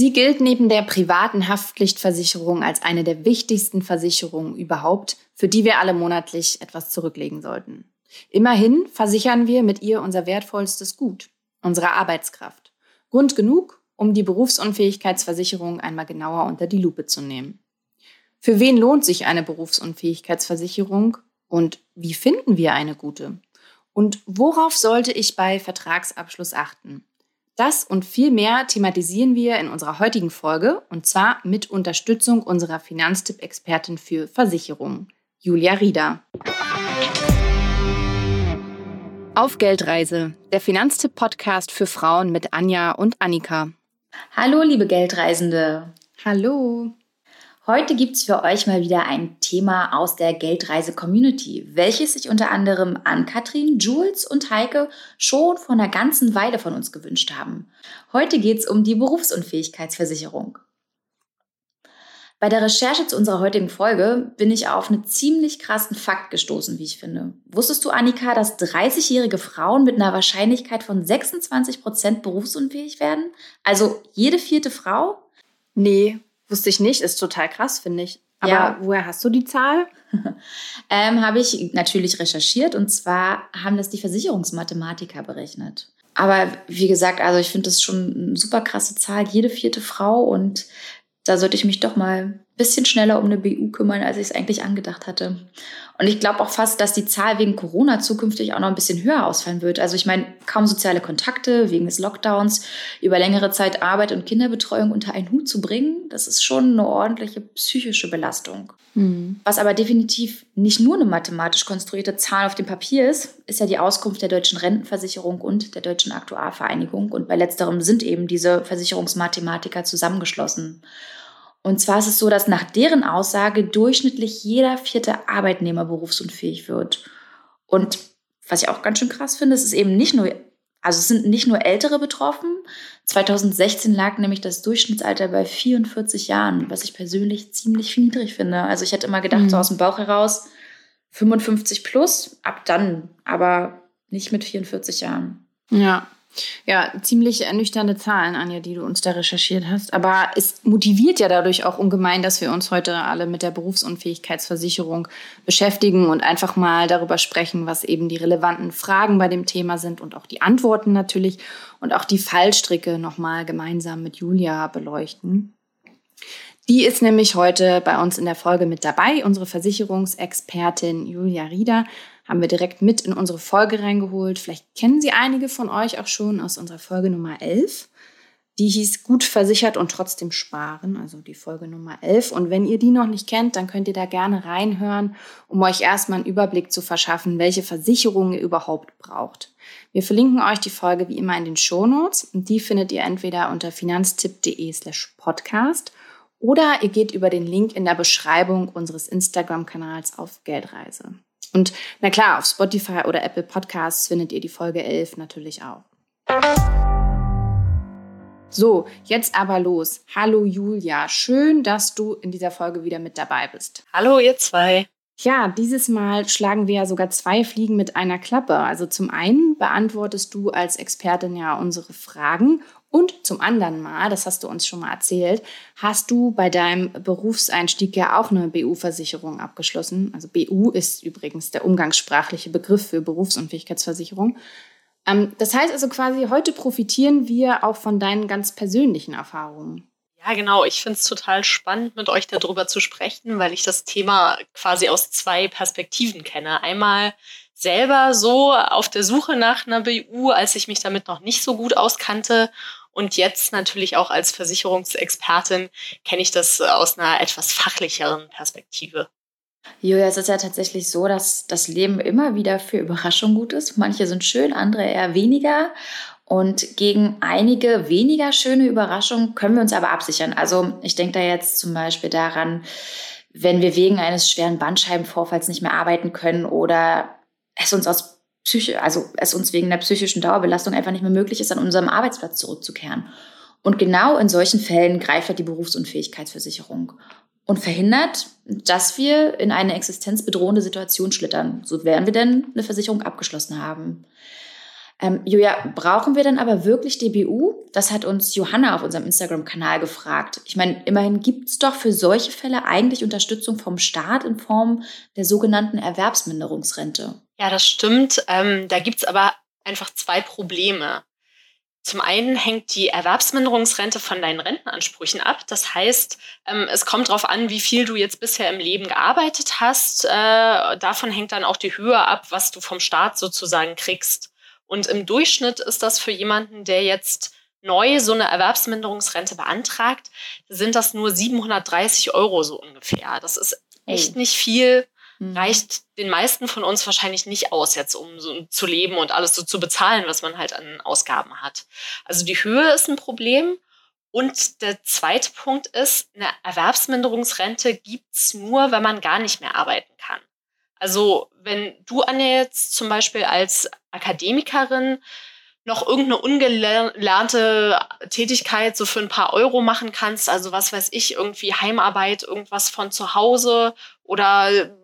Sie gilt neben der privaten Haftpflichtversicherung als eine der wichtigsten Versicherungen überhaupt, für die wir alle monatlich etwas zurücklegen sollten. Immerhin versichern wir mit ihr unser wertvollstes Gut, unsere Arbeitskraft. Grund genug, um die Berufsunfähigkeitsversicherung einmal genauer unter die Lupe zu nehmen. Für wen lohnt sich eine Berufsunfähigkeitsversicherung und wie finden wir eine gute? Und worauf sollte ich bei Vertragsabschluss achten? Das und viel mehr thematisieren wir in unserer heutigen Folge und zwar mit Unterstützung unserer Finanztipp-Expertin für Versicherungen, Julia Rieder. Auf Geldreise, der Finanztipp-Podcast für Frauen mit Anja und Annika. Hallo, liebe Geldreisende. Hallo. Heute gibt es für euch mal wieder ein Thema aus der Geldreise-Community, welches sich unter anderem an Katrin, Jules und Heike schon vor einer ganzen Weile von uns gewünscht haben. Heute geht es um die Berufsunfähigkeitsversicherung. Bei der Recherche zu unserer heutigen Folge bin ich auf einen ziemlich krassen Fakt gestoßen, wie ich finde. Wusstest du, Annika, dass 30-jährige Frauen mit einer Wahrscheinlichkeit von 26 Prozent berufsunfähig werden? Also jede vierte Frau? Nee, Wusste ich nicht, ist total krass, finde ich. Aber ja. woher hast du die Zahl? ähm, habe ich natürlich recherchiert und zwar haben das die Versicherungsmathematiker berechnet. Aber wie gesagt, also ich finde das schon eine super krasse Zahl, jede vierte Frau und da sollte ich mich doch mal bisschen schneller um eine BU kümmern, als ich es eigentlich angedacht hatte. Und ich glaube auch fast, dass die Zahl wegen Corona zukünftig auch noch ein bisschen höher ausfallen wird. Also ich meine, kaum soziale Kontakte wegen des Lockdowns, über längere Zeit Arbeit und Kinderbetreuung unter einen Hut zu bringen, das ist schon eine ordentliche psychische Belastung. Mhm. Was aber definitiv nicht nur eine mathematisch konstruierte Zahl auf dem Papier ist, ist ja die Auskunft der Deutschen Rentenversicherung und der Deutschen Aktuarvereinigung. Und bei letzterem sind eben diese Versicherungsmathematiker zusammengeschlossen. Und zwar ist es so, dass nach deren Aussage durchschnittlich jeder vierte Arbeitnehmer berufsunfähig wird. Und was ich auch ganz schön krass finde, es ist eben nicht nur, also es sind nicht nur Ältere betroffen. 2016 lag nämlich das Durchschnittsalter bei 44 Jahren, was ich persönlich ziemlich niedrig finde. Also ich hätte immer gedacht, mhm. so aus dem Bauch heraus 55 plus, ab dann, aber nicht mit 44 Jahren. Ja, ja, ziemlich ernüchternde Zahlen, Anja, die du uns da recherchiert hast. Aber es motiviert ja dadurch auch ungemein, dass wir uns heute alle mit der Berufsunfähigkeitsversicherung beschäftigen und einfach mal darüber sprechen, was eben die relevanten Fragen bei dem Thema sind und auch die Antworten natürlich und auch die Fallstricke nochmal gemeinsam mit Julia beleuchten. Die ist nämlich heute bei uns in der Folge mit dabei, unsere Versicherungsexpertin Julia Rieder haben wir direkt mit in unsere Folge reingeholt. Vielleicht kennen Sie einige von euch auch schon aus unserer Folge Nummer 11. Die hieß Gut versichert und trotzdem sparen, also die Folge Nummer 11. Und wenn ihr die noch nicht kennt, dann könnt ihr da gerne reinhören, um euch erstmal einen Überblick zu verschaffen, welche Versicherungen ihr überhaupt braucht. Wir verlinken euch die Folge wie immer in den Shownotes. Und die findet ihr entweder unter finanztipp.de slash podcast oder ihr geht über den Link in der Beschreibung unseres Instagram-Kanals auf Geldreise. Und na klar, auf Spotify oder Apple Podcasts findet ihr die Folge 11 natürlich auch. So, jetzt aber los. Hallo Julia, schön, dass du in dieser Folge wieder mit dabei bist. Hallo ihr zwei. Ja, dieses Mal schlagen wir ja sogar zwei Fliegen mit einer Klappe. Also zum einen beantwortest du als Expertin ja unsere Fragen und zum anderen Mal, das hast du uns schon mal erzählt, hast du bei deinem Berufseinstieg ja auch eine BU-Versicherung abgeschlossen. Also BU ist übrigens der umgangssprachliche Begriff für Berufsunfähigkeitsversicherung. Ähm, das heißt also quasi, heute profitieren wir auch von deinen ganz persönlichen Erfahrungen. Ja, genau. Ich finde es total spannend, mit euch darüber zu sprechen, weil ich das Thema quasi aus zwei Perspektiven kenne. Einmal selber so auf der Suche nach einer BU, als ich mich damit noch nicht so gut auskannte und jetzt natürlich auch als Versicherungsexpertin kenne ich das äh, aus einer etwas fachlicheren Perspektive. Julia, es ist ja tatsächlich so, dass das Leben immer wieder für Überraschungen gut ist. Manche sind schön, andere eher weniger. Und gegen einige weniger schöne Überraschungen können wir uns aber absichern. Also ich denke da jetzt zum Beispiel daran, wenn wir wegen eines schweren Bandscheibenvorfalls nicht mehr arbeiten können oder es uns aus Psyche, also es uns wegen der psychischen Dauerbelastung einfach nicht mehr möglich ist, an unserem Arbeitsplatz zurückzukehren. Und genau in solchen Fällen greift halt die Berufsunfähigkeitsversicherung und verhindert, dass wir in eine existenzbedrohende Situation schlittern, so werden wir denn eine Versicherung abgeschlossen haben. Ähm, Julia, brauchen wir dann aber wirklich DBU? Das hat uns Johanna auf unserem Instagram-Kanal gefragt. Ich meine, immerhin gibt es doch für solche Fälle eigentlich Unterstützung vom Staat in Form der sogenannten Erwerbsminderungsrente. Ja, das stimmt. Ähm, da gibt es aber einfach zwei Probleme. Zum einen hängt die Erwerbsminderungsrente von deinen Rentenansprüchen ab. Das heißt, ähm, es kommt darauf an, wie viel du jetzt bisher im Leben gearbeitet hast. Äh, davon hängt dann auch die Höhe ab, was du vom Staat sozusagen kriegst. Und im Durchschnitt ist das für jemanden, der jetzt neu so eine Erwerbsminderungsrente beantragt, sind das nur 730 Euro so ungefähr. Das ist echt nicht viel. Reicht den meisten von uns wahrscheinlich nicht aus, jetzt um so zu leben und alles so zu bezahlen, was man halt an Ausgaben hat. Also die Höhe ist ein Problem. Und der zweite Punkt ist, eine Erwerbsminderungsrente gibt's nur, wenn man gar nicht mehr arbeiten kann. Also wenn du, Anja, jetzt zum Beispiel als Akademikerin noch irgendeine ungelernte Tätigkeit so für ein paar Euro machen kannst, also was weiß ich, irgendwie Heimarbeit, irgendwas von zu Hause oder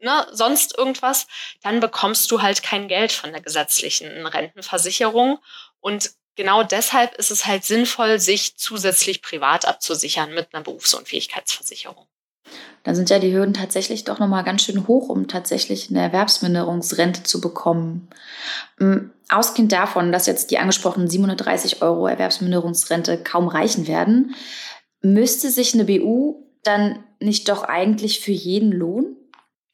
ne, sonst irgendwas, dann bekommst du halt kein Geld von der gesetzlichen Rentenversicherung. Und genau deshalb ist es halt sinnvoll, sich zusätzlich privat abzusichern mit einer Berufsunfähigkeitsversicherung dann sind ja die Hürden tatsächlich doch nochmal ganz schön hoch, um tatsächlich eine Erwerbsminderungsrente zu bekommen. Mm, ausgehend davon, dass jetzt die angesprochenen 730 Euro Erwerbsminderungsrente kaum reichen werden, müsste sich eine BU dann nicht doch eigentlich für jeden lohnen?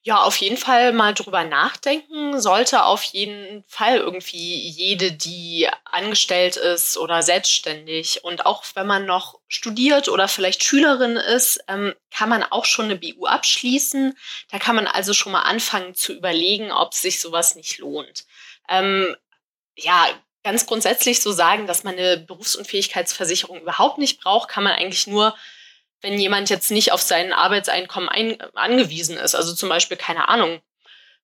Ja, auf jeden Fall mal drüber nachdenken. Sollte auf jeden Fall irgendwie jede, die angestellt ist oder selbstständig und auch wenn man noch studiert oder vielleicht Schülerin ist, ähm, kann man auch schon eine BU abschließen. Da kann man also schon mal anfangen zu überlegen, ob sich sowas nicht lohnt. Ähm, ja, ganz grundsätzlich so sagen, dass man eine Berufsunfähigkeitsversicherung überhaupt nicht braucht, kann man eigentlich nur wenn jemand jetzt nicht auf sein Arbeitseinkommen ein, angewiesen ist. Also zum Beispiel, keine Ahnung,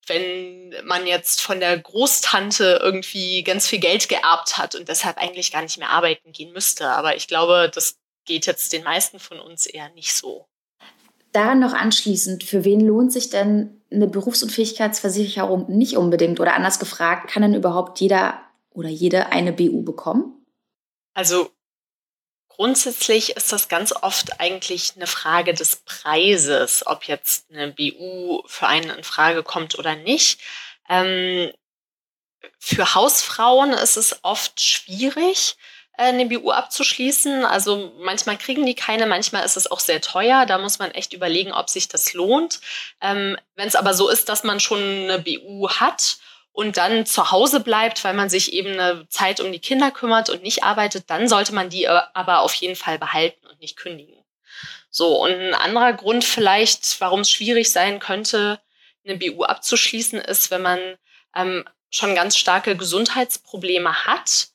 wenn man jetzt von der Großtante irgendwie ganz viel Geld geerbt hat und deshalb eigentlich gar nicht mehr arbeiten gehen müsste. Aber ich glaube, das geht jetzt den meisten von uns eher nicht so. Daran noch anschließend, für wen lohnt sich denn eine Berufsunfähigkeitsversicherung nicht unbedingt? Oder anders gefragt, kann denn überhaupt jeder oder jede eine BU bekommen? Also Grundsätzlich ist das ganz oft eigentlich eine Frage des Preises, ob jetzt eine BU für einen in Frage kommt oder nicht. Ähm, für Hausfrauen ist es oft schwierig, äh, eine BU abzuschließen. Also manchmal kriegen die keine, manchmal ist es auch sehr teuer. Da muss man echt überlegen, ob sich das lohnt. Ähm, Wenn es aber so ist, dass man schon eine BU hat und dann zu Hause bleibt, weil man sich eben eine Zeit um die Kinder kümmert und nicht arbeitet, dann sollte man die aber auf jeden Fall behalten und nicht kündigen. So, und ein anderer Grund vielleicht, warum es schwierig sein könnte, eine BU abzuschließen, ist, wenn man ähm, schon ganz starke Gesundheitsprobleme hat,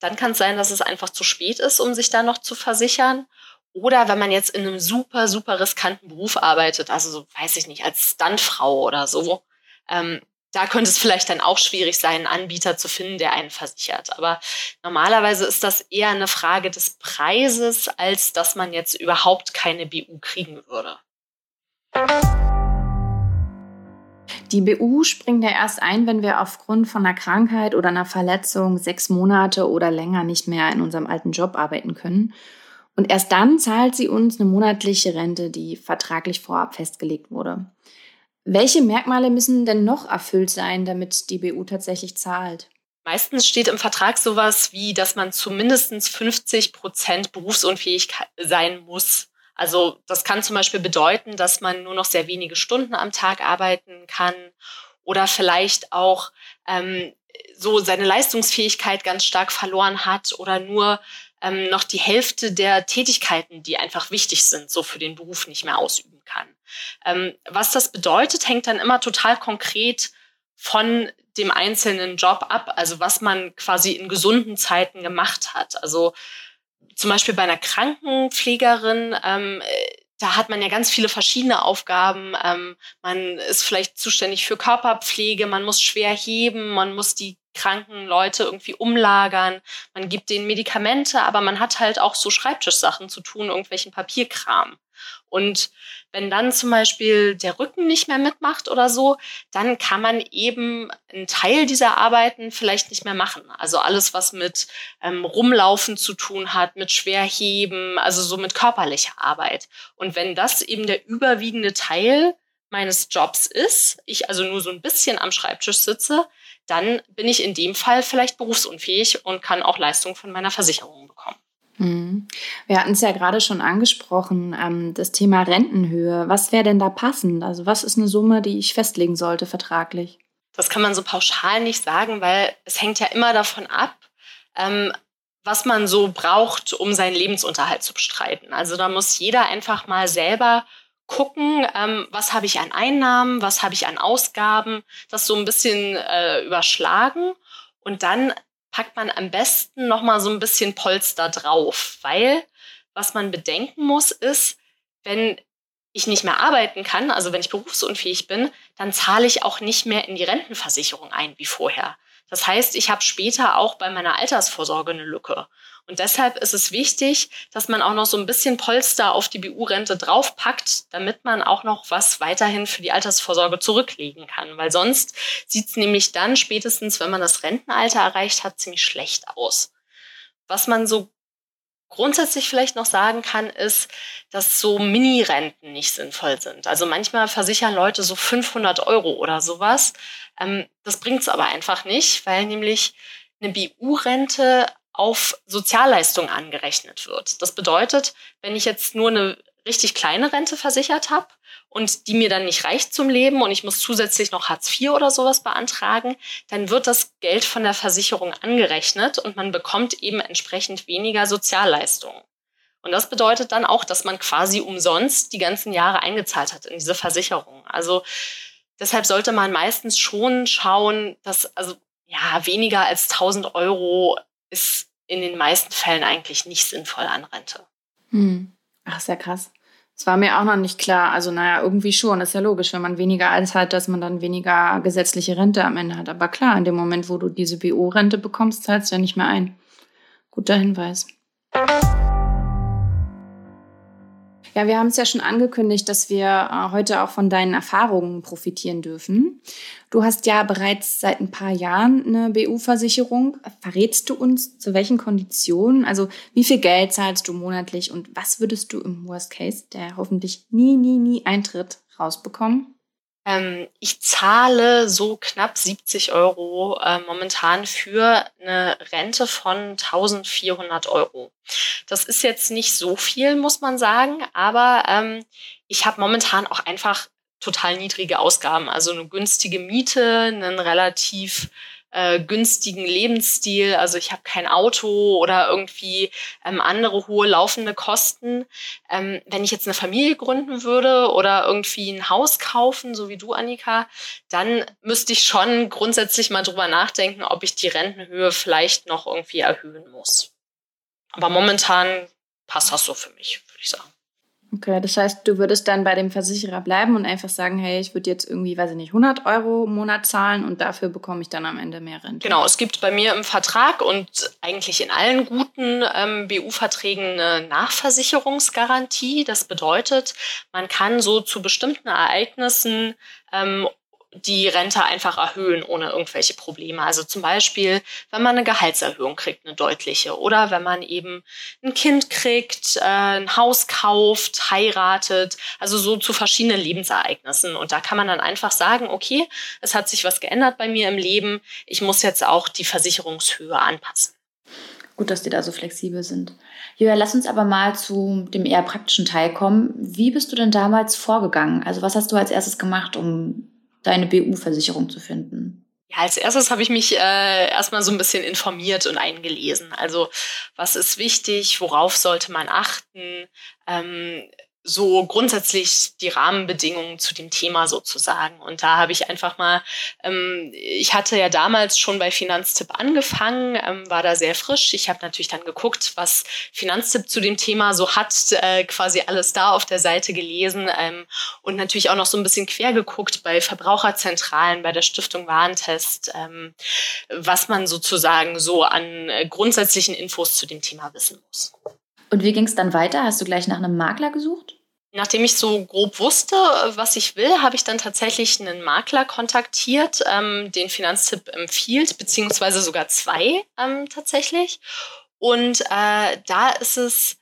dann kann es sein, dass es einfach zu spät ist, um sich da noch zu versichern. Oder wenn man jetzt in einem super, super riskanten Beruf arbeitet, also so, weiß ich nicht, als Stuntfrau oder so, ähm, da könnte es vielleicht dann auch schwierig sein, einen Anbieter zu finden, der einen versichert. Aber normalerweise ist das eher eine Frage des Preises, als dass man jetzt überhaupt keine BU kriegen würde. Die BU springt ja erst ein, wenn wir aufgrund von einer Krankheit oder einer Verletzung sechs Monate oder länger nicht mehr in unserem alten Job arbeiten können. Und erst dann zahlt sie uns eine monatliche Rente, die vertraglich vorab festgelegt wurde. Welche Merkmale müssen denn noch erfüllt sein, damit die BU tatsächlich zahlt? Meistens steht im Vertrag sowas wie, dass man zu mindestens 50 Prozent berufsunfähig sein muss. Also das kann zum Beispiel bedeuten, dass man nur noch sehr wenige Stunden am Tag arbeiten kann oder vielleicht auch ähm, so seine Leistungsfähigkeit ganz stark verloren hat oder nur ähm, noch die Hälfte der Tätigkeiten, die einfach wichtig sind, so für den Beruf nicht mehr ausüben kann. Ähm, was das bedeutet, hängt dann immer total konkret von dem einzelnen Job ab, also was man quasi in gesunden Zeiten gemacht hat. Also zum Beispiel bei einer Krankenpflegerin, ähm, da hat man ja ganz viele verschiedene Aufgaben. Ähm, man ist vielleicht zuständig für Körperpflege, man muss schwer heben, man muss die kranken Leute irgendwie umlagern, man gibt denen Medikamente, aber man hat halt auch so Schreibtischsachen zu tun, irgendwelchen Papierkram. Und wenn dann zum Beispiel der Rücken nicht mehr mitmacht oder so, dann kann man eben einen Teil dieser Arbeiten vielleicht nicht mehr machen. Also alles, was mit ähm, Rumlaufen zu tun hat, mit Schwerheben, also so mit körperlicher Arbeit. Und wenn das eben der überwiegende Teil meines Jobs ist, ich also nur so ein bisschen am Schreibtisch sitze, dann bin ich in dem Fall vielleicht berufsunfähig und kann auch Leistung von meiner Versicherung bekommen. Mhm. Wir hatten es ja gerade schon angesprochen, ähm, das Thema Rentenhöhe. Was wäre denn da passend? Also was ist eine Summe, die ich festlegen sollte vertraglich? Das kann man so pauschal nicht sagen, weil es hängt ja immer davon ab, ähm, was man so braucht, um seinen Lebensunterhalt zu bestreiten. Also da muss jeder einfach mal selber gucken, ähm, was habe ich an Einnahmen, was habe ich an Ausgaben, das so ein bisschen äh, überschlagen und dann packt man am besten noch mal so ein bisschen Polster drauf, weil was man bedenken muss ist, wenn ich nicht mehr arbeiten kann, also wenn ich berufsunfähig bin, dann zahle ich auch nicht mehr in die Rentenversicherung ein wie vorher. Das heißt, ich habe später auch bei meiner Altersvorsorge eine Lücke. Und deshalb ist es wichtig, dass man auch noch so ein bisschen Polster auf die BU-Rente draufpackt, damit man auch noch was weiterhin für die Altersvorsorge zurücklegen kann. Weil sonst sieht es nämlich dann spätestens, wenn man das Rentenalter erreicht hat, ziemlich schlecht aus. Was man so grundsätzlich vielleicht noch sagen kann, ist, dass so Mini-Renten nicht sinnvoll sind. Also manchmal versichern Leute so 500 Euro oder sowas. Ähm, das bringt es aber einfach nicht, weil nämlich eine BU-Rente auf Sozialleistungen angerechnet wird. Das bedeutet, wenn ich jetzt nur eine richtig kleine Rente versichert habe und die mir dann nicht reicht zum Leben und ich muss zusätzlich noch Hartz IV oder sowas beantragen, dann wird das Geld von der Versicherung angerechnet und man bekommt eben entsprechend weniger Sozialleistungen. Und das bedeutet dann auch, dass man quasi umsonst die ganzen Jahre eingezahlt hat in diese Versicherung. Also deshalb sollte man meistens schon schauen, dass also ja weniger als 1000 Euro ist in den meisten Fällen eigentlich nicht sinnvoll an Rente. Hm. Ach, sehr krass. Das war mir auch noch nicht klar. Also, naja, irgendwie schon. Das ist ja logisch, wenn man weniger als hat, dass man dann weniger gesetzliche Rente am Ende hat. Aber klar, in dem Moment, wo du diese BO-Rente bekommst, zahlst du ja nicht mehr ein. Guter Hinweis. Ja, wir haben es ja schon angekündigt, dass wir äh, heute auch von deinen Erfahrungen profitieren dürfen. Du hast ja bereits seit ein paar Jahren eine BU-Versicherung. Verrätst du uns, zu welchen Konditionen? Also wie viel Geld zahlst du monatlich und was würdest du im Worst Case, der hoffentlich nie, nie, nie eintritt, rausbekommen? Ähm, ich zahle so knapp 70 Euro äh, momentan für eine Rente von 1400 Euro. Das ist jetzt nicht so viel, muss man sagen, aber ähm, ich habe momentan auch einfach total niedrige Ausgaben. Also eine günstige Miete, einen relativ äh, günstigen Lebensstil. Also ich habe kein Auto oder irgendwie ähm, andere hohe laufende Kosten. Ähm, wenn ich jetzt eine Familie gründen würde oder irgendwie ein Haus kaufen, so wie du, Annika, dann müsste ich schon grundsätzlich mal drüber nachdenken, ob ich die Rentenhöhe vielleicht noch irgendwie erhöhen muss. Aber momentan passt das so für mich, würde ich sagen. Okay, das heißt, du würdest dann bei dem Versicherer bleiben und einfach sagen, hey, ich würde jetzt irgendwie, weiß ich nicht, 100 Euro im Monat zahlen und dafür bekomme ich dann am Ende mehr Rente. Genau, es gibt bei mir im Vertrag und eigentlich in allen guten ähm, BU-Verträgen eine Nachversicherungsgarantie. Das bedeutet, man kann so zu bestimmten Ereignissen ähm, die Rente einfach erhöhen ohne irgendwelche Probleme. Also zum Beispiel, wenn man eine Gehaltserhöhung kriegt, eine deutliche, oder wenn man eben ein Kind kriegt, äh, ein Haus kauft, heiratet, also so zu verschiedenen Lebensereignissen. Und da kann man dann einfach sagen, okay, es hat sich was geändert bei mir im Leben, ich muss jetzt auch die Versicherungshöhe anpassen. Gut, dass die da so flexibel sind. Julia, lass uns aber mal zu dem eher praktischen Teil kommen. Wie bist du denn damals vorgegangen? Also was hast du als erstes gemacht, um deine BU-Versicherung zu finden? Ja, als erstes habe ich mich äh, erstmal so ein bisschen informiert und eingelesen. Also was ist wichtig, worauf sollte man achten? Ähm, so grundsätzlich die Rahmenbedingungen zu dem Thema sozusagen. Und da habe ich einfach mal, ähm, ich hatte ja damals schon bei Finanztipp angefangen, ähm, war da sehr frisch. Ich habe natürlich dann geguckt, was Finanztipp zu dem Thema so hat, äh, quasi alles da auf der Seite gelesen ähm, und natürlich auch noch so ein bisschen quer geguckt bei Verbraucherzentralen, bei der Stiftung Warentest, ähm, was man sozusagen so an äh, grundsätzlichen Infos zu dem Thema wissen muss. Und wie ging es dann weiter? Hast du gleich nach einem Makler gesucht? Nachdem ich so grob wusste, was ich will, habe ich dann tatsächlich einen Makler kontaktiert, ähm, den Finanztipp empfiehlt, beziehungsweise sogar zwei ähm, tatsächlich. Und äh, da ist es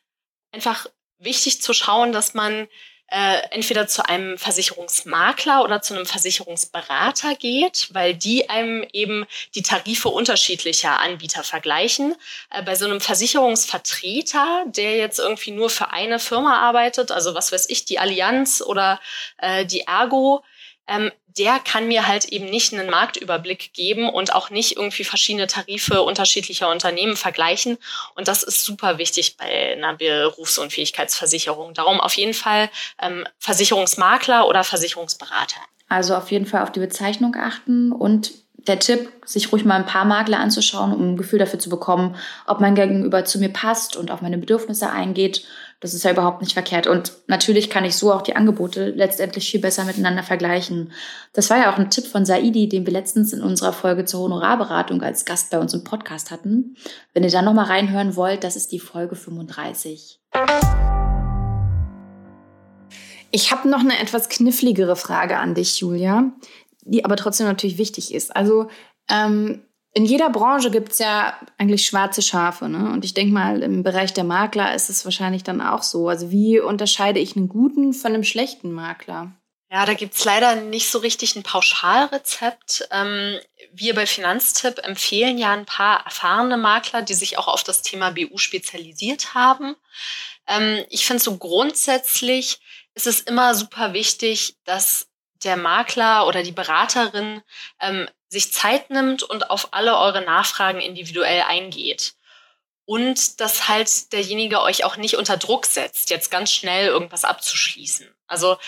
einfach wichtig zu schauen, dass man äh, entweder zu einem Versicherungsmakler oder zu einem Versicherungsberater geht, weil die einem eben die Tarife unterschiedlicher Anbieter vergleichen. Äh, bei so einem Versicherungsvertreter, der jetzt irgendwie nur für eine Firma arbeitet, also was weiß ich, die Allianz oder äh, die Ergo, ähm, der kann mir halt eben nicht einen Marktüberblick geben und auch nicht irgendwie verschiedene Tarife unterschiedlicher Unternehmen vergleichen. Und das ist super wichtig bei einer Berufsunfähigkeitsversicherung. Darum auf jeden Fall ähm, Versicherungsmakler oder Versicherungsberater. Also auf jeden Fall auf die Bezeichnung achten und der Tipp, sich ruhig mal ein paar Makler anzuschauen, um ein Gefühl dafür zu bekommen, ob mein Gegenüber zu mir passt und auf meine Bedürfnisse eingeht das ist ja überhaupt nicht verkehrt. Und natürlich kann ich so auch die Angebote letztendlich viel besser miteinander vergleichen. Das war ja auch ein Tipp von Saidi, den wir letztens in unserer Folge zur Honorarberatung als Gast bei uns im Podcast hatten. Wenn ihr da nochmal reinhören wollt, das ist die Folge 35. Ich habe noch eine etwas kniffligere Frage an dich, Julia, die aber trotzdem natürlich wichtig ist. Also ähm, in jeder Branche gibt es ja eigentlich schwarze Schafe. Ne? Und ich denke mal, im Bereich der Makler ist es wahrscheinlich dann auch so. Also wie unterscheide ich einen guten von einem schlechten Makler? Ja, da gibt es leider nicht so richtig ein Pauschalrezept. Ähm, wir bei Finanztipp empfehlen ja ein paar erfahrene Makler, die sich auch auf das Thema BU spezialisiert haben. Ähm, ich finde so grundsätzlich ist es immer super wichtig, dass der Makler oder die Beraterin ähm, sich Zeit nimmt und auf alle eure Nachfragen individuell eingeht. Und dass halt derjenige euch auch nicht unter Druck setzt, jetzt ganz schnell irgendwas abzuschließen. Also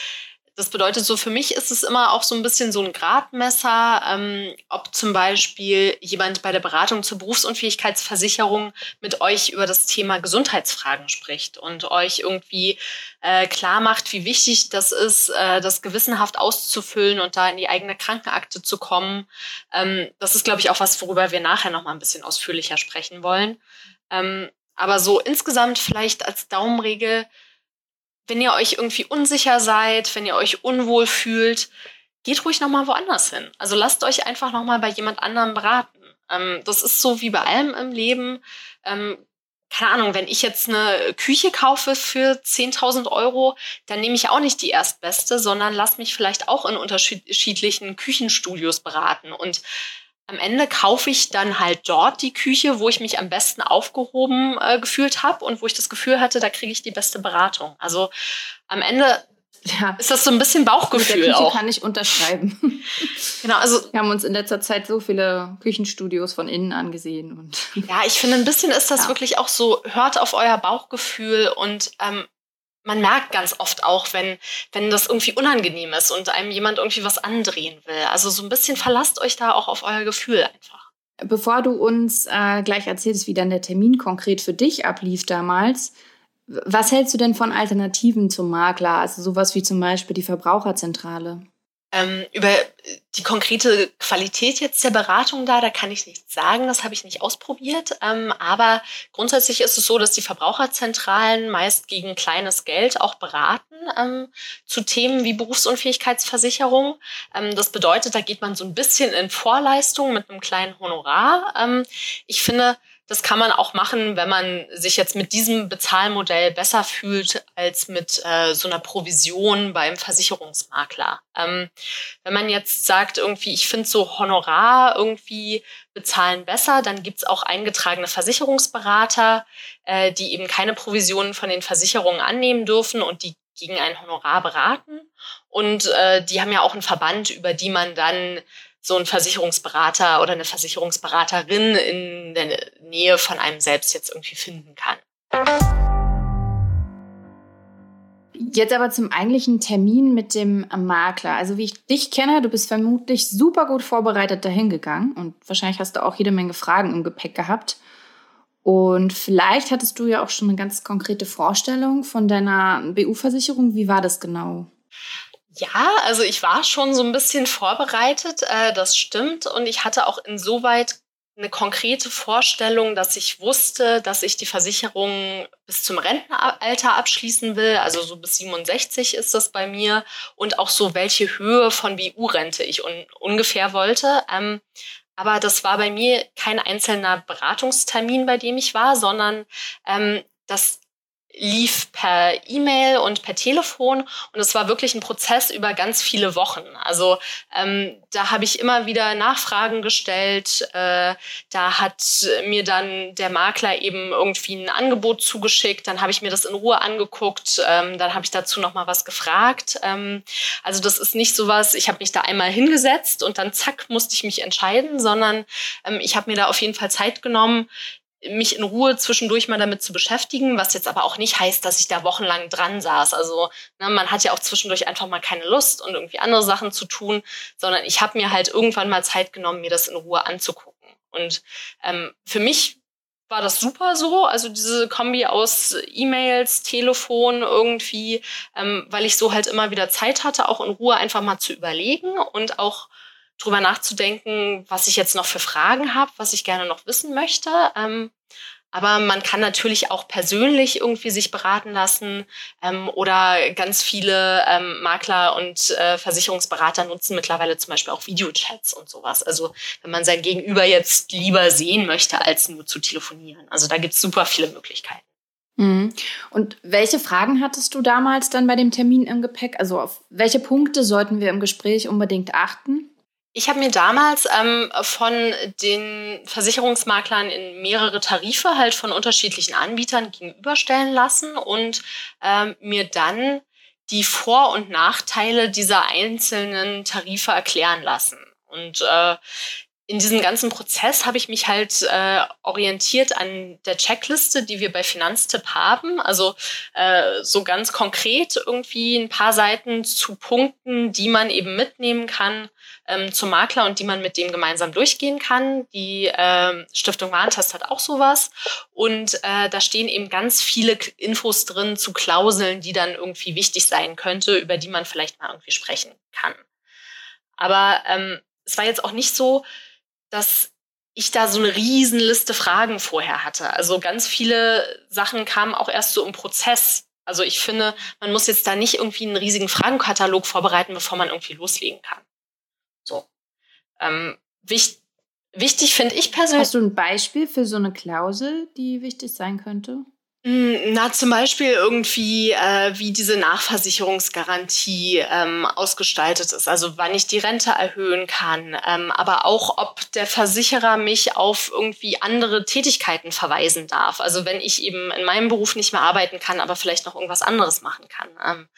das bedeutet so, für mich ist es immer auch so ein bisschen so ein Gradmesser, ähm, ob zum Beispiel jemand bei der Beratung zur Berufsunfähigkeitsversicherung mit euch über das Thema Gesundheitsfragen spricht und euch irgendwie äh, klar macht, wie wichtig das ist, äh, das gewissenhaft auszufüllen und da in die eigene Krankenakte zu kommen. Ähm, das ist, glaube ich, auch was, worüber wir nachher noch mal ein bisschen ausführlicher sprechen wollen. Ähm, aber so insgesamt vielleicht als Daumenregel, wenn ihr euch irgendwie unsicher seid, wenn ihr euch unwohl fühlt, geht ruhig nochmal woanders hin. Also lasst euch einfach nochmal bei jemand anderem beraten. Ähm, das ist so wie bei allem im Leben. Ähm, keine Ahnung, wenn ich jetzt eine Küche kaufe für 10.000 Euro, dann nehme ich auch nicht die erstbeste, sondern lass mich vielleicht auch in unterschiedlichen Küchenstudios beraten. Und am Ende kaufe ich dann halt dort die Küche, wo ich mich am besten aufgehoben äh, gefühlt habe und wo ich das Gefühl hatte, da kriege ich die beste Beratung. Also am Ende ja. ist das so ein bisschen Bauchgefühl Mit der Küche auch. kann ich unterschreiben. genau, also wir haben uns in letzter Zeit so viele Küchenstudios von innen angesehen und ja, ich finde ein bisschen ist das ja. wirklich auch so. Hört auf euer Bauchgefühl und ähm, man merkt ganz oft auch, wenn, wenn das irgendwie unangenehm ist und einem jemand irgendwie was andrehen will. Also so ein bisschen verlasst euch da auch auf euer Gefühl einfach. Bevor du uns äh, gleich erzählst, wie dann der Termin konkret für dich ablief damals, was hältst du denn von Alternativen zum Makler? Also sowas wie zum Beispiel die Verbraucherzentrale? Ähm, über die konkrete Qualität jetzt der Beratung da, da kann ich nichts sagen, das habe ich nicht ausprobiert. Ähm, aber grundsätzlich ist es so, dass die Verbraucherzentralen meist gegen kleines Geld auch beraten ähm, zu Themen wie Berufsunfähigkeitsversicherung. Ähm, das bedeutet, da geht man so ein bisschen in Vorleistung mit einem kleinen Honorar. Ähm, ich finde, das kann man auch machen, wenn man sich jetzt mit diesem Bezahlmodell besser fühlt als mit äh, so einer Provision beim Versicherungsmakler. Ähm, wenn man jetzt sagt, irgendwie, ich finde so Honorar irgendwie bezahlen besser, dann gibt's auch eingetragene Versicherungsberater, äh, die eben keine Provisionen von den Versicherungen annehmen dürfen und die gegen ein Honorar beraten. Und äh, die haben ja auch einen Verband, über die man dann so ein Versicherungsberater oder eine Versicherungsberaterin in der Nähe von einem selbst jetzt irgendwie finden kann. Jetzt aber zum eigentlichen Termin mit dem Makler. Also wie ich dich kenne, du bist vermutlich super gut vorbereitet dahin gegangen und wahrscheinlich hast du auch jede Menge Fragen im Gepäck gehabt. Und vielleicht hattest du ja auch schon eine ganz konkrete Vorstellung von deiner BU-Versicherung. Wie war das genau? Ja, also ich war schon so ein bisschen vorbereitet, äh, das stimmt. Und ich hatte auch insoweit eine konkrete Vorstellung, dass ich wusste, dass ich die Versicherung bis zum Rentenalter abschließen will. Also so bis 67 ist das bei mir. Und auch so, welche Höhe von BU-Rente ich un ungefähr wollte. Ähm, aber das war bei mir kein einzelner Beratungstermin, bei dem ich war, sondern ähm, das lief per E-Mail und per Telefon und es war wirklich ein Prozess über ganz viele Wochen. Also ähm, da habe ich immer wieder Nachfragen gestellt. Äh, da hat mir dann der Makler eben irgendwie ein Angebot zugeschickt. Dann habe ich mir das in Ruhe angeguckt. Ähm, dann habe ich dazu noch mal was gefragt. Ähm, also das ist nicht so was. Ich habe mich da einmal hingesetzt und dann zack musste ich mich entscheiden, sondern ähm, ich habe mir da auf jeden Fall Zeit genommen mich in Ruhe zwischendurch mal damit zu beschäftigen, was jetzt aber auch nicht heißt, dass ich da wochenlang dran saß. Also ne, man hat ja auch zwischendurch einfach mal keine Lust und irgendwie andere Sachen zu tun, sondern ich habe mir halt irgendwann mal Zeit genommen, mir das in Ruhe anzugucken. Und ähm, für mich war das super so, also diese Kombi aus E-Mails, Telefon irgendwie, ähm, weil ich so halt immer wieder Zeit hatte, auch in Ruhe einfach mal zu überlegen und auch drüber nachzudenken, was ich jetzt noch für Fragen habe, was ich gerne noch wissen möchte. Ähm, aber man kann natürlich auch persönlich irgendwie sich beraten lassen ähm, oder ganz viele ähm, Makler und äh, Versicherungsberater nutzen mittlerweile zum Beispiel auch Videochats und sowas. Also wenn man sein Gegenüber jetzt lieber sehen möchte, als nur zu telefonieren. Also da gibt es super viele Möglichkeiten. Mhm. Und welche Fragen hattest du damals dann bei dem Termin im Gepäck? Also auf welche Punkte sollten wir im Gespräch unbedingt achten? Ich habe mir damals ähm, von den Versicherungsmaklern in mehrere Tarife halt von unterschiedlichen Anbietern gegenüberstellen lassen und ähm, mir dann die Vor- und Nachteile dieser einzelnen Tarife erklären lassen. Und äh, in diesem ganzen Prozess habe ich mich halt äh, orientiert an der Checkliste, die wir bei Finanztipp haben. Also äh, so ganz konkret irgendwie ein paar Seiten zu Punkten, die man eben mitnehmen kann ähm, zum Makler und die man mit dem gemeinsam durchgehen kann. Die äh, Stiftung Warentest hat auch sowas. Und äh, da stehen eben ganz viele Infos drin zu Klauseln, die dann irgendwie wichtig sein könnte, über die man vielleicht mal irgendwie sprechen kann. Aber ähm, es war jetzt auch nicht so, dass ich da so eine Riesenliste Fragen vorher hatte. Also ganz viele Sachen kamen auch erst so im Prozess. Also ich finde, man muss jetzt da nicht irgendwie einen riesigen Fragenkatalog vorbereiten, bevor man irgendwie loslegen kann. Ähm, wichtig, wichtig finde ich persönlich. Hast du ein Beispiel für so eine Klausel, die wichtig sein könnte? Hm, na, zum Beispiel irgendwie, äh, wie diese Nachversicherungsgarantie ähm, ausgestaltet ist, also wann ich die Rente erhöhen kann, ähm, aber auch, ob der Versicherer mich auf irgendwie andere Tätigkeiten verweisen darf. Also wenn ich eben in meinem Beruf nicht mehr arbeiten kann, aber vielleicht noch irgendwas anderes machen kann. Ähm,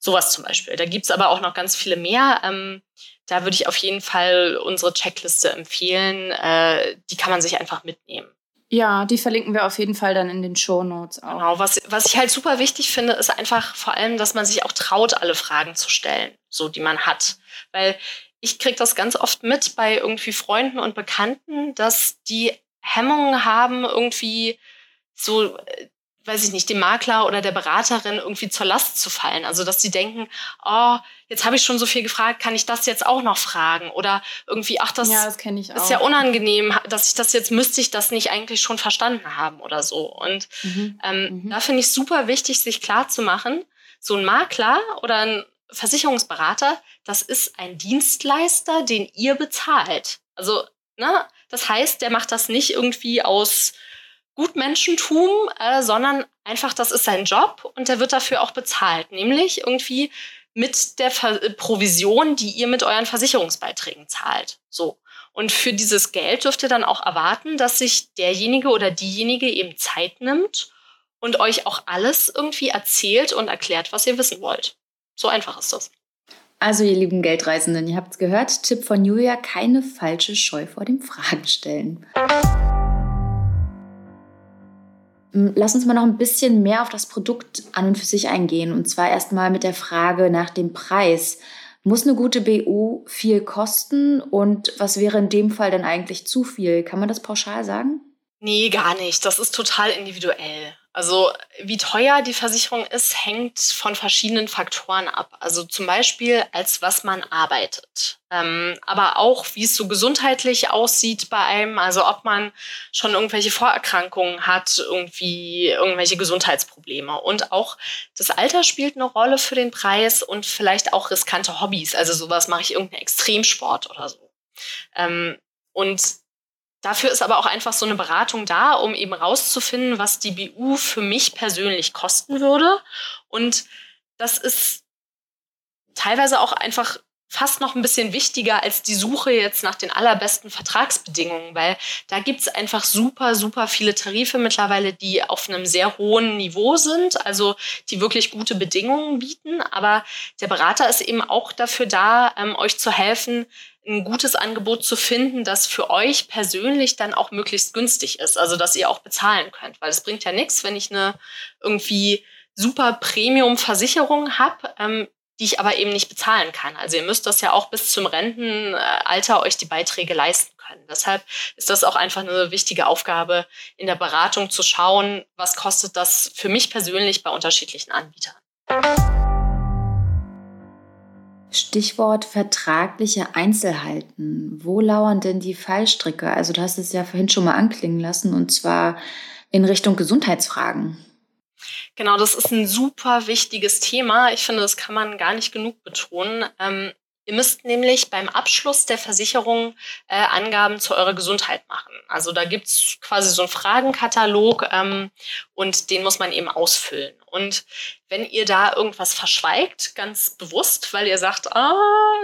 sowas zum Beispiel. Da gibt's aber auch noch ganz viele mehr. Ähm, da würde ich auf jeden Fall unsere Checkliste empfehlen. Äh, die kann man sich einfach mitnehmen. Ja, die verlinken wir auf jeden Fall dann in den Show Notes auch. Genau, was, was ich halt super wichtig finde, ist einfach vor allem, dass man sich auch traut, alle Fragen zu stellen, so die man hat. Weil ich kriege das ganz oft mit bei irgendwie Freunden und Bekannten, dass die Hemmungen haben, irgendwie so äh, weiß ich nicht, dem Makler oder der Beraterin irgendwie zur Last zu fallen. Also dass sie denken, oh, jetzt habe ich schon so viel gefragt, kann ich das jetzt auch noch fragen? Oder irgendwie, ach, das, ja, das ist ja unangenehm, dass ich das jetzt müsste ich das nicht eigentlich schon verstanden haben oder so. Und mhm. Ähm, mhm. da finde ich super wichtig, sich klar zu machen, so ein Makler oder ein Versicherungsberater, das ist ein Dienstleister, den ihr bezahlt. Also, ne, das heißt, der macht das nicht irgendwie aus Gutmenschentum, äh, sondern einfach, das ist sein Job und der wird dafür auch bezahlt, nämlich irgendwie mit der Ver Provision, die ihr mit euren Versicherungsbeiträgen zahlt. So. Und für dieses Geld dürft ihr dann auch erwarten, dass sich derjenige oder diejenige eben Zeit nimmt und euch auch alles irgendwie erzählt und erklärt, was ihr wissen wollt. So einfach ist das. Also, ihr lieben Geldreisenden, ihr habt es gehört, Tipp von Julia, keine falsche Scheu vor dem Fragen stellen. Lass uns mal noch ein bisschen mehr auf das Produkt an und für sich eingehen. Und zwar erstmal mit der Frage nach dem Preis. Muss eine gute BU viel kosten? Und was wäre in dem Fall denn eigentlich zu viel? Kann man das pauschal sagen? Nee, gar nicht. Das ist total individuell. Also wie teuer die Versicherung ist, hängt von verschiedenen Faktoren ab. Also zum Beispiel, als was man arbeitet. Ähm, aber auch, wie es so gesundheitlich aussieht bei einem. Also ob man schon irgendwelche Vorerkrankungen hat, irgendwie irgendwelche Gesundheitsprobleme. Und auch das Alter spielt eine Rolle für den Preis und vielleicht auch riskante Hobbys. Also sowas mache ich irgendeinen Extremsport oder so. Ähm, und Dafür ist aber auch einfach so eine Beratung da, um eben rauszufinden, was die BU für mich persönlich kosten würde. Und das ist teilweise auch einfach fast noch ein bisschen wichtiger als die Suche jetzt nach den allerbesten Vertragsbedingungen, weil da gibt's einfach super, super viele Tarife mittlerweile, die auf einem sehr hohen Niveau sind, also die wirklich gute Bedingungen bieten. Aber der Berater ist eben auch dafür da, ähm, euch zu helfen, ein gutes Angebot zu finden, das für euch persönlich dann auch möglichst günstig ist, also dass ihr auch bezahlen könnt, weil es bringt ja nichts, wenn ich eine irgendwie super Premium-Versicherung habe, ähm, die ich aber eben nicht bezahlen kann. Also ihr müsst das ja auch bis zum Rentenalter euch die Beiträge leisten können. Deshalb ist das auch einfach eine wichtige Aufgabe in der Beratung zu schauen, was kostet das für mich persönlich bei unterschiedlichen Anbietern. Stichwort vertragliche Einzelheiten. Wo lauern denn die Fallstricke? Also du hast es ja vorhin schon mal anklingen lassen und zwar in Richtung Gesundheitsfragen. Genau, das ist ein super wichtiges Thema. Ich finde, das kann man gar nicht genug betonen. Ähm, ihr müsst nämlich beim Abschluss der Versicherung äh, Angaben zu eurer Gesundheit machen. Also da gibt's quasi so einen Fragenkatalog ähm, und den muss man eben ausfüllen. Und wenn ihr da irgendwas verschweigt, ganz bewusst, weil ihr sagt, ah,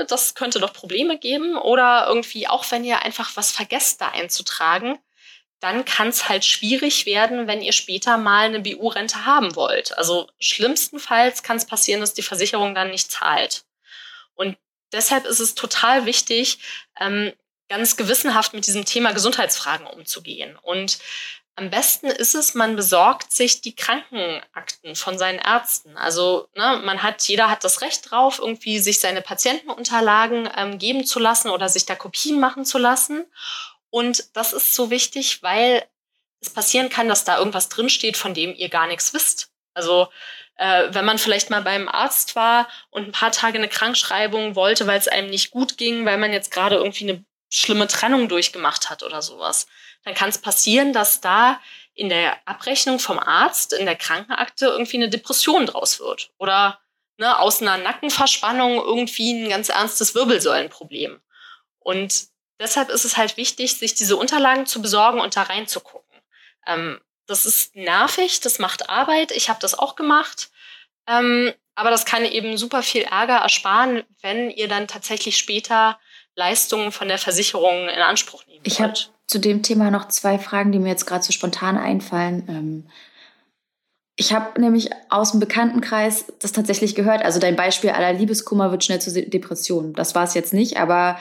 das könnte doch Probleme geben, oder irgendwie auch wenn ihr einfach was vergesst da einzutragen, dann kann es halt schwierig werden, wenn ihr später mal eine BU-Rente haben wollt. Also schlimmstenfalls kann es passieren, dass die Versicherung dann nicht zahlt. Deshalb ist es total wichtig, ähm, ganz gewissenhaft mit diesem Thema Gesundheitsfragen umzugehen. Und am besten ist es, man besorgt sich die Krankenakten von seinen Ärzten. Also ne, man hat, jeder hat das Recht drauf, irgendwie sich seine Patientenunterlagen ähm, geben zu lassen oder sich da Kopien machen zu lassen. Und das ist so wichtig, weil es passieren kann, dass da irgendwas drinsteht, von dem ihr gar nichts wisst. Also äh, wenn man vielleicht mal beim Arzt war und ein paar Tage eine Krankschreibung wollte, weil es einem nicht gut ging, weil man jetzt gerade irgendwie eine schlimme Trennung durchgemacht hat oder sowas, dann kann es passieren, dass da in der Abrechnung vom Arzt, in der Krankenakte irgendwie eine Depression draus wird. Oder ne, aus einer Nackenverspannung irgendwie ein ganz ernstes Wirbelsäulenproblem. Und deshalb ist es halt wichtig, sich diese Unterlagen zu besorgen und da reinzugucken. Ähm, das ist nervig, das macht Arbeit. Ich habe das auch gemacht. Ähm, aber das kann eben super viel Ärger ersparen, wenn ihr dann tatsächlich später Leistungen von der Versicherung in Anspruch nehmen Ich habe zu dem Thema noch zwei Fragen, die mir jetzt gerade so spontan einfallen. Ähm, ich habe nämlich aus dem Bekanntenkreis das tatsächlich gehört. Also dein Beispiel aller Liebeskummer wird schnell zur Depression. Das war es jetzt nicht, aber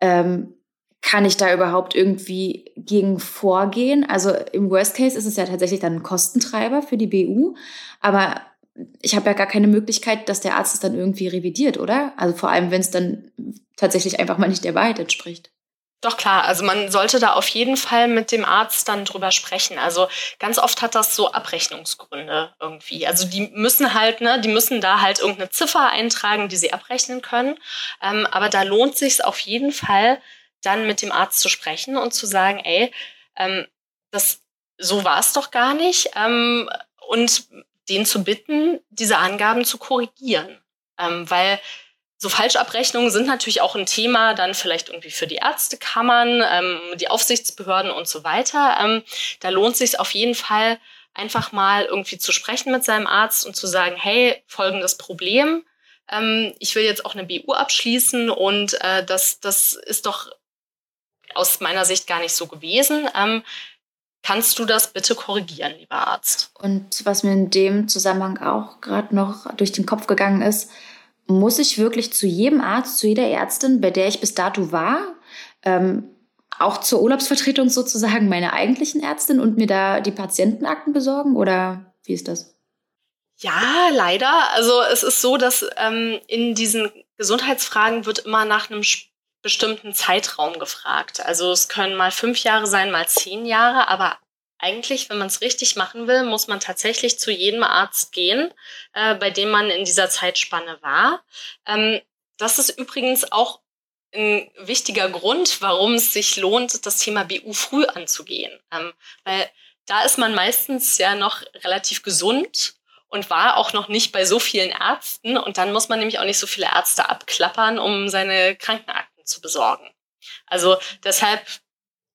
ähm, kann ich da überhaupt irgendwie gegen vorgehen? Also im Worst Case ist es ja tatsächlich dann ein Kostentreiber für die BU, aber ich habe ja gar keine Möglichkeit, dass der Arzt es dann irgendwie revidiert, oder? Also vor allem, wenn es dann tatsächlich einfach mal nicht der Wahrheit entspricht. Doch klar, also man sollte da auf jeden Fall mit dem Arzt dann drüber sprechen. Also ganz oft hat das so Abrechnungsgründe irgendwie. Also die müssen halt, ne, die müssen da halt irgendeine Ziffer eintragen, die sie abrechnen können. Ähm, aber da lohnt sich auf jeden Fall, dann mit dem Arzt zu sprechen und zu sagen, ey, ähm, das, so war es doch gar nicht. Ähm, und den zu bitten, diese Angaben zu korrigieren. Ähm, weil so Falschabrechnungen sind natürlich auch ein Thema dann vielleicht irgendwie für die Ärztekammern, ähm, die Aufsichtsbehörden und so weiter. Ähm, da lohnt es sich auf jeden Fall, einfach mal irgendwie zu sprechen mit seinem Arzt und zu sagen, hey, folgendes Problem. Ähm, ich will jetzt auch eine BU abschließen und äh, das, das ist doch aus meiner Sicht gar nicht so gewesen. Ähm, kannst du das bitte korrigieren, lieber Arzt? Und was mir in dem Zusammenhang auch gerade noch durch den Kopf gegangen ist, muss ich wirklich zu jedem Arzt, zu jeder Ärztin, bei der ich bis dato war, ähm, auch zur Urlaubsvertretung sozusagen meine eigentlichen Ärztin und mir da die Patientenakten besorgen oder wie ist das? Ja, leider. Also es ist so, dass ähm, in diesen Gesundheitsfragen wird immer nach einem bestimmten Zeitraum gefragt. Also es können mal fünf Jahre sein, mal zehn Jahre, aber eigentlich, wenn man es richtig machen will, muss man tatsächlich zu jedem Arzt gehen, äh, bei dem man in dieser Zeitspanne war. Ähm, das ist übrigens auch ein wichtiger Grund, warum es sich lohnt, das Thema BU früh anzugehen. Ähm, weil da ist man meistens ja noch relativ gesund und war auch noch nicht bei so vielen Ärzten. Und dann muss man nämlich auch nicht so viele Ärzte abklappern, um seine Krankenakten zu besorgen. Also deshalb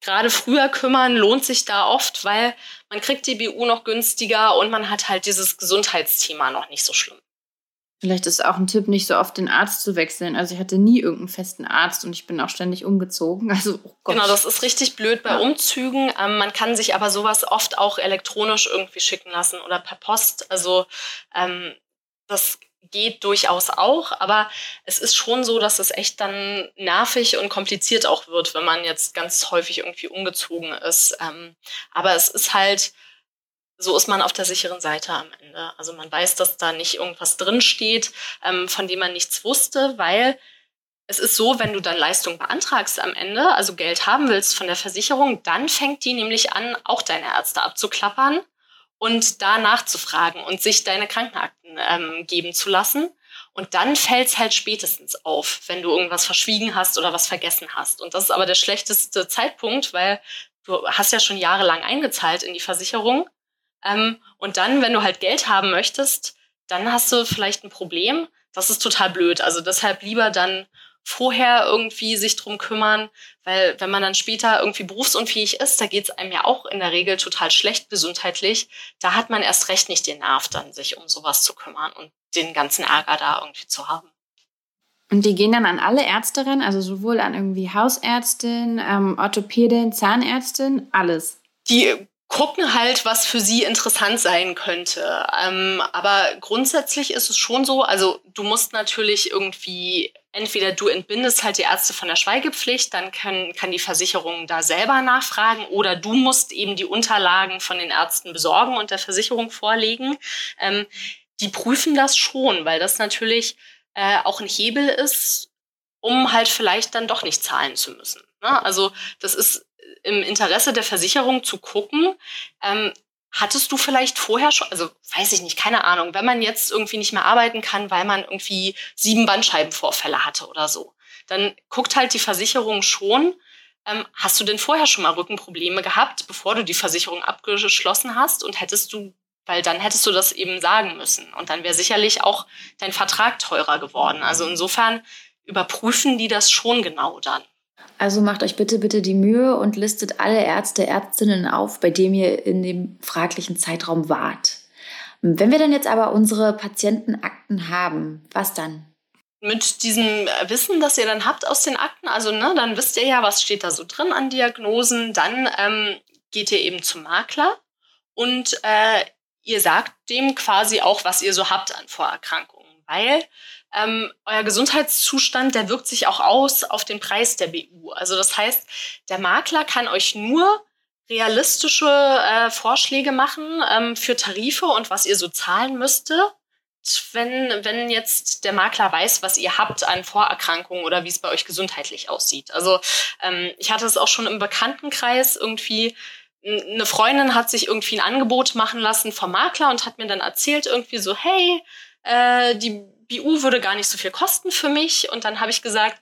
gerade früher kümmern lohnt sich da oft, weil man kriegt die BU noch günstiger und man hat halt dieses Gesundheitsthema noch nicht so schlimm. Vielleicht ist auch ein Tipp, nicht so oft den Arzt zu wechseln. Also ich hatte nie irgendeinen festen Arzt und ich bin auch ständig umgezogen. Also oh genau, das ist richtig blöd bei Umzügen. Ähm, man kann sich aber sowas oft auch elektronisch irgendwie schicken lassen oder per Post. Also ähm, das geht durchaus auch, aber es ist schon so, dass es echt dann nervig und kompliziert auch wird, wenn man jetzt ganz häufig irgendwie umgezogen ist. Ähm, aber es ist halt so ist man auf der sicheren Seite am Ende. Also man weiß, dass da nicht irgendwas drinsteht, ähm, von dem man nichts wusste, weil es ist so, wenn du dann Leistung beantragst am Ende, also Geld haben willst von der Versicherung, dann fängt die nämlich an, auch deine Ärzte abzuklappern und da nachzufragen und sich deine Krankenakten ähm, geben zu lassen. Und dann fällt es halt spätestens auf, wenn du irgendwas verschwiegen hast oder was vergessen hast. Und das ist aber der schlechteste Zeitpunkt, weil du hast ja schon jahrelang eingezahlt in die Versicherung ähm, und dann, wenn du halt Geld haben möchtest, dann hast du vielleicht ein Problem. Das ist total blöd. Also deshalb lieber dann vorher irgendwie sich drum kümmern, weil wenn man dann später irgendwie berufsunfähig ist, da geht es einem ja auch in der Regel total schlecht gesundheitlich. Da hat man erst recht nicht den Nerv, dann sich um sowas zu kümmern und den ganzen Ärger da irgendwie zu haben. Und die gehen dann an alle Ärzte ran, also sowohl an irgendwie Hausärztin, ähm, Orthopädin, Zahnärztin, alles. Die gucken halt, was für sie interessant sein könnte. Ähm, aber grundsätzlich ist es schon so, also du musst natürlich irgendwie, entweder du entbindest halt die Ärzte von der Schweigepflicht, dann kann, kann die Versicherung da selber nachfragen, oder du musst eben die Unterlagen von den Ärzten besorgen und der Versicherung vorlegen. Ähm, die prüfen das schon, weil das natürlich äh, auch ein Hebel ist, um halt vielleicht dann doch nicht zahlen zu müssen. Ne? Also das ist im Interesse der Versicherung zu gucken, ähm, hattest du vielleicht vorher schon, also weiß ich nicht, keine Ahnung, wenn man jetzt irgendwie nicht mehr arbeiten kann, weil man irgendwie sieben Bandscheibenvorfälle hatte oder so, dann guckt halt die Versicherung schon, ähm, hast du denn vorher schon mal Rückenprobleme gehabt, bevor du die Versicherung abgeschlossen hast und hättest du, weil dann hättest du das eben sagen müssen und dann wäre sicherlich auch dein Vertrag teurer geworden. Also insofern überprüfen die das schon genau dann. Also macht euch bitte, bitte die Mühe und listet alle Ärzte, Ärztinnen auf, bei denen ihr in dem fraglichen Zeitraum wart. Wenn wir dann jetzt aber unsere Patientenakten haben, was dann? Mit diesem Wissen, das ihr dann habt aus den Akten, also ne, dann wisst ihr ja, was steht da so drin an Diagnosen, dann ähm, geht ihr eben zum Makler und äh, ihr sagt dem quasi auch, was ihr so habt an Vorerkrankungen, weil ähm, euer Gesundheitszustand, der wirkt sich auch aus auf den Preis der BU. Also das heißt, der Makler kann euch nur realistische äh, Vorschläge machen ähm, für Tarife und was ihr so zahlen müsstet, wenn, wenn jetzt der Makler weiß, was ihr habt an Vorerkrankungen oder wie es bei euch gesundheitlich aussieht. Also ähm, ich hatte es auch schon im Bekanntenkreis irgendwie, eine Freundin hat sich irgendwie ein Angebot machen lassen vom Makler und hat mir dann erzählt irgendwie so, hey, äh, die BU würde gar nicht so viel kosten für mich. Und dann habe ich gesagt,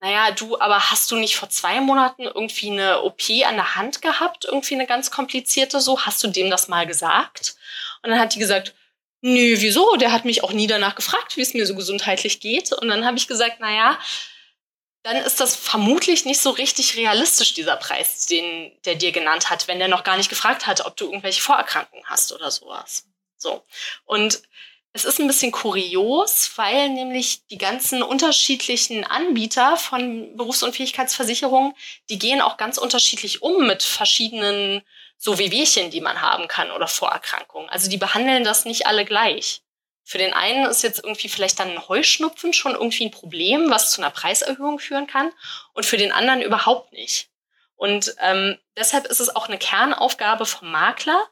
naja, du, aber hast du nicht vor zwei Monaten irgendwie eine OP an der Hand gehabt? Irgendwie eine ganz komplizierte so? Hast du dem das mal gesagt? Und dann hat die gesagt, nö, wieso? Der hat mich auch nie danach gefragt, wie es mir so gesundheitlich geht. Und dann habe ich gesagt, naja, dann ist das vermutlich nicht so richtig realistisch, dieser Preis, den der dir genannt hat, wenn der noch gar nicht gefragt hat, ob du irgendwelche Vorerkrankungen hast oder sowas. So. Und es ist ein bisschen kurios, weil nämlich die ganzen unterschiedlichen Anbieter von Berufsunfähigkeitsversicherungen, die gehen auch ganz unterschiedlich um mit verschiedenen so Wehwehchen, die man haben kann oder Vorerkrankungen. Also die behandeln das nicht alle gleich. Für den einen ist jetzt irgendwie vielleicht dann ein Heuschnupfen schon irgendwie ein Problem, was zu einer Preiserhöhung führen kann und für den anderen überhaupt nicht. Und ähm, deshalb ist es auch eine Kernaufgabe vom Makler,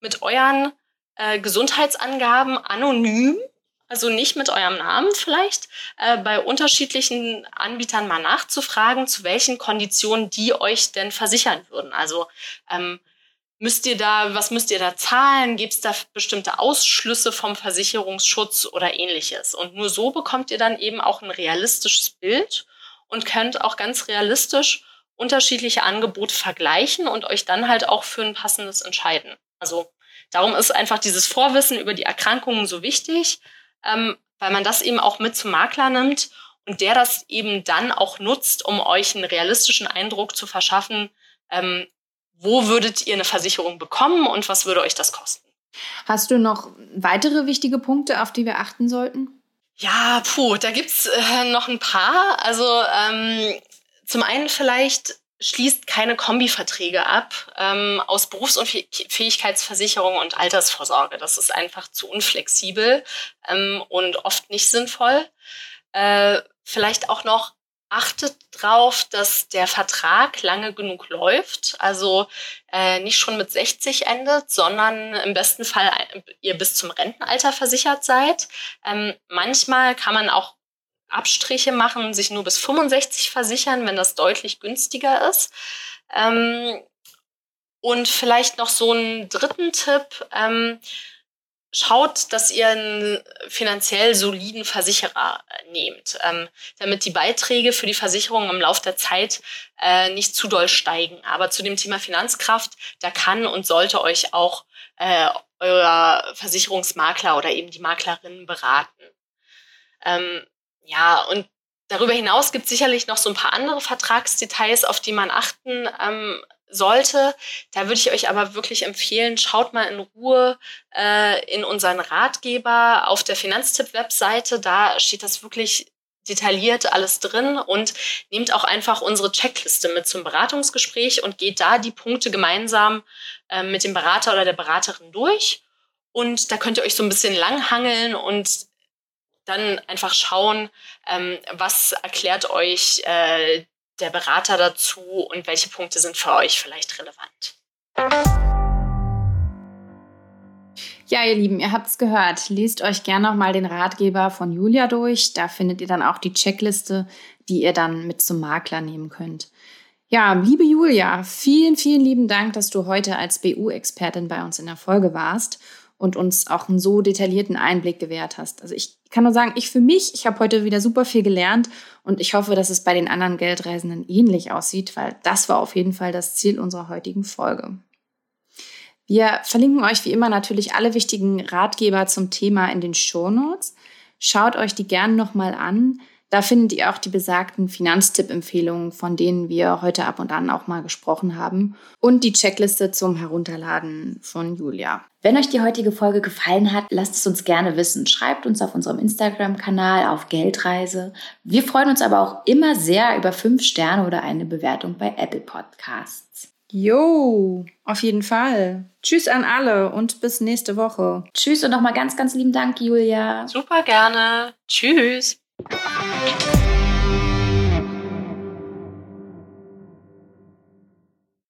mit euren äh, Gesundheitsangaben anonym, also nicht mit eurem Namen vielleicht, äh, bei unterschiedlichen Anbietern mal nachzufragen, zu welchen Konditionen die euch denn versichern würden. Also ähm, müsst ihr da, was müsst ihr da zahlen? Gibt es da bestimmte Ausschlüsse vom Versicherungsschutz oder ähnliches? Und nur so bekommt ihr dann eben auch ein realistisches Bild und könnt auch ganz realistisch unterschiedliche Angebote vergleichen und euch dann halt auch für ein passendes entscheiden. Also darum ist einfach dieses Vorwissen über die Erkrankungen so wichtig, ähm, weil man das eben auch mit zum Makler nimmt und der das eben dann auch nutzt, um euch einen realistischen Eindruck zu verschaffen, ähm, wo würdet ihr eine Versicherung bekommen und was würde euch das kosten. Hast du noch weitere wichtige Punkte, auf die wir achten sollten? Ja, puh, da gibt's äh, noch ein paar. Also ähm, zum einen vielleicht schließt keine Kombiverträge ab ähm, aus Berufsunfähigkeitsversicherung und Altersvorsorge. Das ist einfach zu unflexibel ähm, und oft nicht sinnvoll. Äh, vielleicht auch noch achtet drauf, dass der Vertrag lange genug läuft. Also äh, nicht schon mit 60 endet, sondern im besten Fall ihr bis zum Rentenalter versichert seid. Ähm, manchmal kann man auch Abstriche machen, sich nur bis 65 versichern, wenn das deutlich günstiger ist. Ähm, und vielleicht noch so einen dritten Tipp. Ähm, schaut, dass ihr einen finanziell soliden Versicherer äh, nehmt, ähm, damit die Beiträge für die Versicherung im Laufe der Zeit äh, nicht zu doll steigen. Aber zu dem Thema Finanzkraft, da kann und sollte euch auch äh, euer Versicherungsmakler oder eben die Maklerin beraten. Ähm, ja, und darüber hinaus gibt es sicherlich noch so ein paar andere Vertragsdetails, auf die man achten ähm, sollte. Da würde ich euch aber wirklich empfehlen, schaut mal in Ruhe äh, in unseren Ratgeber auf der Finanztipp-Webseite. Da steht das wirklich detailliert alles drin und nehmt auch einfach unsere Checkliste mit zum Beratungsgespräch und geht da die Punkte gemeinsam äh, mit dem Berater oder der Beraterin durch. Und da könnt ihr euch so ein bisschen langhangeln und dann einfach schauen, ähm, was erklärt euch äh, der Berater dazu und welche Punkte sind für euch vielleicht relevant. Ja, ihr Lieben, ihr habt es gehört. Lest euch gerne nochmal den Ratgeber von Julia durch. Da findet ihr dann auch die Checkliste, die ihr dann mit zum Makler nehmen könnt. Ja, liebe Julia, vielen, vielen lieben Dank, dass du heute als BU-Expertin bei uns in der Folge warst und uns auch einen so detaillierten Einblick gewährt hast. Also ich kann nur sagen, ich für mich, ich habe heute wieder super viel gelernt und ich hoffe, dass es bei den anderen Geldreisenden ähnlich aussieht, weil das war auf jeden Fall das Ziel unserer heutigen Folge. Wir verlinken euch wie immer natürlich alle wichtigen Ratgeber zum Thema in den Shownotes. Schaut euch die gerne nochmal an. Da findet ihr auch die besagten Finanztipp-Empfehlungen, von denen wir heute ab und an auch mal gesprochen haben. Und die Checkliste zum Herunterladen von Julia. Wenn euch die heutige Folge gefallen hat, lasst es uns gerne wissen. Schreibt uns auf unserem Instagram-Kanal auf Geldreise. Wir freuen uns aber auch immer sehr über fünf Sterne oder eine Bewertung bei Apple Podcasts. Jo, auf jeden Fall. Tschüss an alle und bis nächste Woche. Tschüss und nochmal ganz, ganz lieben Dank, Julia. Super gerne. Tschüss. Thank you.